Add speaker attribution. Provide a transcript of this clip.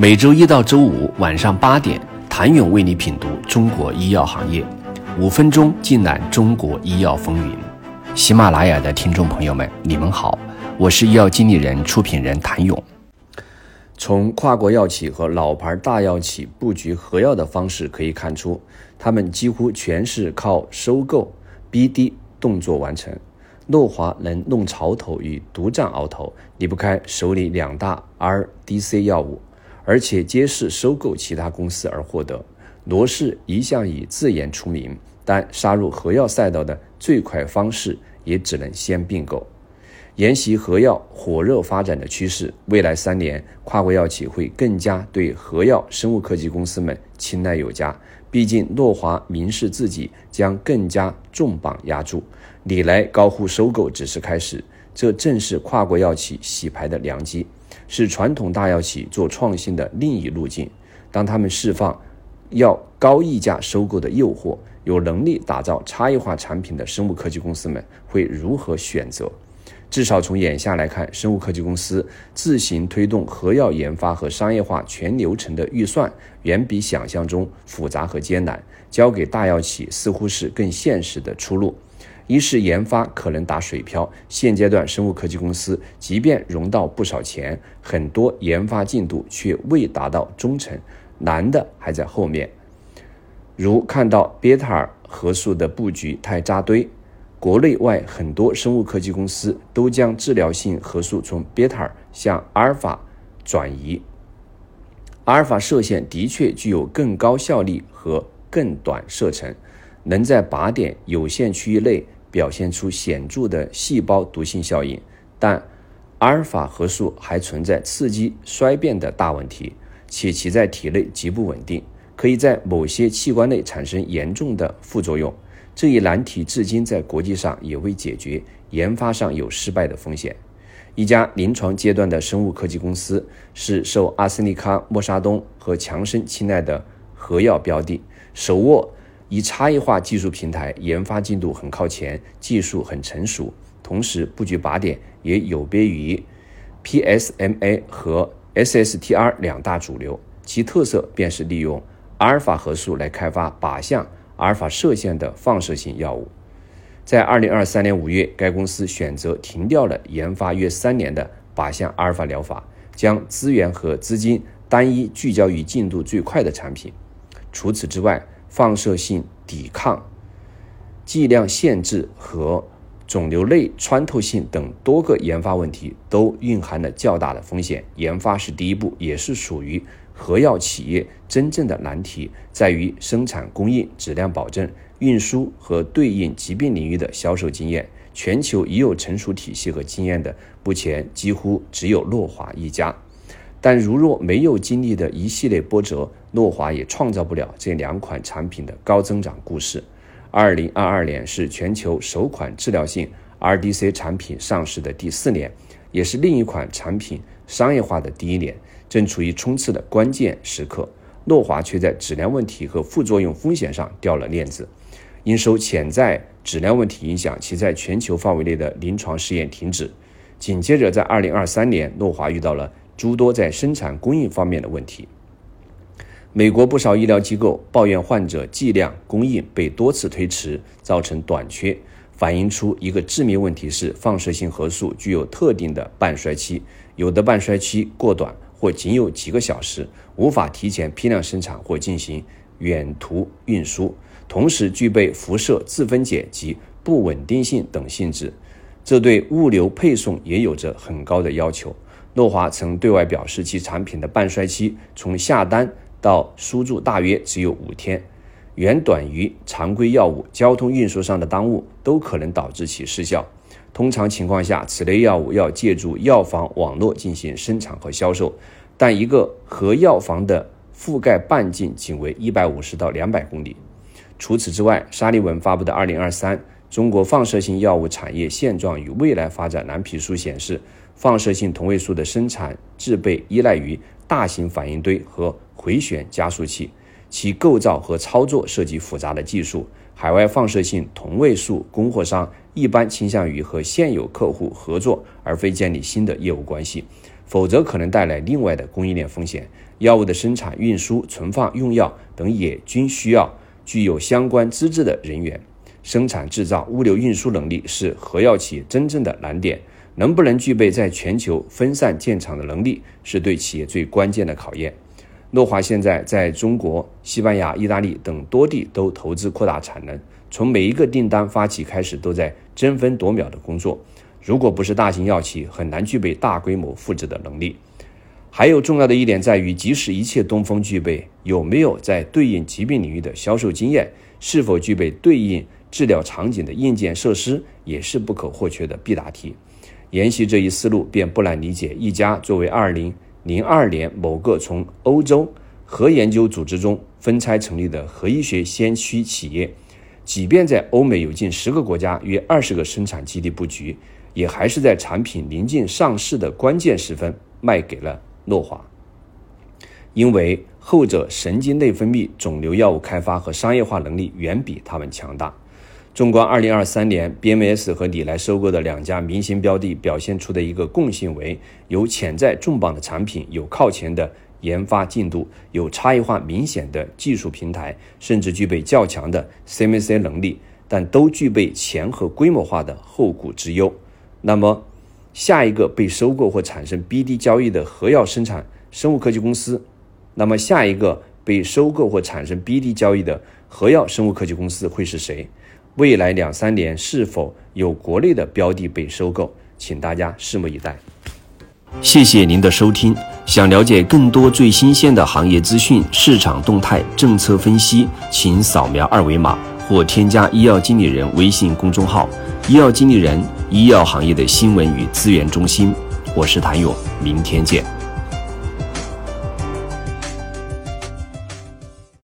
Speaker 1: 每周一到周五晚上八点，谭勇为你品读中国医药行业，五分钟尽览中国医药风云。喜马拉雅的听众朋友们，你们好，我是医药经理人、出品人谭勇。从跨国药企和老牌大药企布局合药的方式可以看出，他们几乎全是靠收购、BD 动作完成。诺华能弄潮头与独占鳌头，离不开手里两大 RDC 药物。而且皆是收购其他公司而获得。罗氏一向以自研出名，但杀入核药赛道的最快方式也只能先并购。沿袭核药火热发展的趋势，未来三年跨国药企会更加对核药生物科技公司们青睐有加。毕竟诺华明示自己将更加重磅压注，李来高呼收购只是开始，这正是跨国药企洗牌的良机。是传统大药企做创新的另一路径。当他们释放要高溢价收购的诱惑，有能力打造差异化产品的生物科技公司们会如何选择？至少从眼下来看，生物科技公司自行推动核药研发和商业化全流程的预算，远比想象中复杂和艰难。交给大药企似乎是更现实的出路。一是研发可能打水漂，现阶段生物科技公司即便融到不少钱，很多研发进度却未达到中程，难的还在后面。如看到贝塔尔核素的布局太扎堆，国内外很多生物科技公司都将治疗性核素从贝塔尔向阿尔法转移。阿尔法射线的确具有更高效率和更短射程，能在靶点有限区域内。表现出显著的细胞毒性效应，但阿尔法核素还存在刺激衰变的大问题，且其在体内极不稳定，可以在某些器官内产生严重的副作用。这一难题至今在国际上也未解决，研发上有失败的风险。一家临床阶段的生物科技公司是受阿斯利康、默沙东和强生青睐的核药标的，手握。以差异化技术平台，研发进度很靠前，技术很成熟，同时布局靶点也有别于 PSMA 和 SSTR 两大主流。其特色便是利用阿尔法核素来开发靶向阿尔法射线的放射性药物。在二零二三年五月，该公司选择停掉了研发约三年的靶向阿尔法疗法，将资源和资金单一聚焦于进度最快的产品。除此之外，放射性抵抗、剂量限制和肿瘤内穿透性等多个研发问题都蕴含了较大的风险。研发是第一步，也是属于核药企业真正的难题，在于生产供应、质量保证、运输和对应疾病领域的销售经验。全球已有成熟体系和经验的，目前几乎只有诺华一家。但如若没有经历的一系列波折，诺华也创造不了这两款产品的高增长故事。二零二二年是全球首款治疗性 RDC 产品上市的第四年，也是另一款产品商业化的第一年，正处于冲刺的关键时刻。诺华却在质量问题和副作用风险上掉了链子，因受潜在质量问题影响，其在全球范围内的临床试验停止。紧接着，在二零二三年，诺华遇到了。诸多在生产供应方面的问题，美国不少医疗机构抱怨患者剂量供应被多次推迟，造成短缺，反映出一个致命问题是放射性核素具有特定的半衰期，有的半衰期过短或仅有几个小时，无法提前批量生产或进行远途运输，同时具备辐射自分解及不稳定性等性质，这对物流配送也有着很高的要求。诺华曾对外表示，其产品的半衰期从下单到输注大约只有五天，远短于常规药物。交通运输上的耽误都可能导致其失效。通常情况下，此类药物要借助药房网络进行生产和销售，但一个核药房的覆盖半径仅为一百五十到两百公里。除此之外，沙利文发布的《二零二三中国放射性药物产业现状与未来发展蓝皮书》显示。放射性同位素的生产制备依赖于大型反应堆和回旋加速器，其构造和操作涉及复杂的技术。海外放射性同位素供货商一般倾向于和现有客户合作，而非建立新的业务关系，否则可能带来另外的供应链风险。药物的生产、运输、存放、用药等也均需要具有相关资质的人员。生产制造、物流运输能力是核药企业真正的难点。能不能具备在全球分散建厂的能力，是对企业最关键的考验。诺华现在在中国、西班牙、意大利等多地都投资扩大产能，从每一个订单发起开始，都在争分夺秒的工作。如果不是大型药企，很难具备大规模复制的能力。还有重要的一点在于，即使一切东风具备，有没有在对应疾病领域的销售经验，是否具备对应治疗场景的硬件设施，也是不可或缺的必答题。沿袭这一思路，便不难理解一家作为二零2002年某个从欧洲核研究组织中分拆成立的核医学先驱企业，即便在欧美有近十个国家约二十个生产基地布局，也还是在产品临近上市的关键时分卖给了诺华，因为后者神经内分泌肿瘤药物开发和商业化能力远比他们强大。纵观二零二三年，BMS 和你来收购的两家明星标的表现出的一个共性为：有潜在重磅的产品，有靠前的研发进度，有差异化明显的技术平台，甚至具备较强的 CMC 能力，但都具备钱和规模化的后顾之忧。那么，下一个被收购或产生 BD 交易的核药生产生物科技公司，那么下一个被收购或产生 BD 交易的核药生物科技公司会是谁？未来两三年是否有国内的标的被收购，请大家拭目以待。
Speaker 2: 谢谢您的收听。想了解更多最新鲜的行业资讯、市场动态、政策分析，请扫描二维码或添加医药经理人微信公众号“医药经理人”——医药行业的新闻与资源中心。我是谭勇，明天见。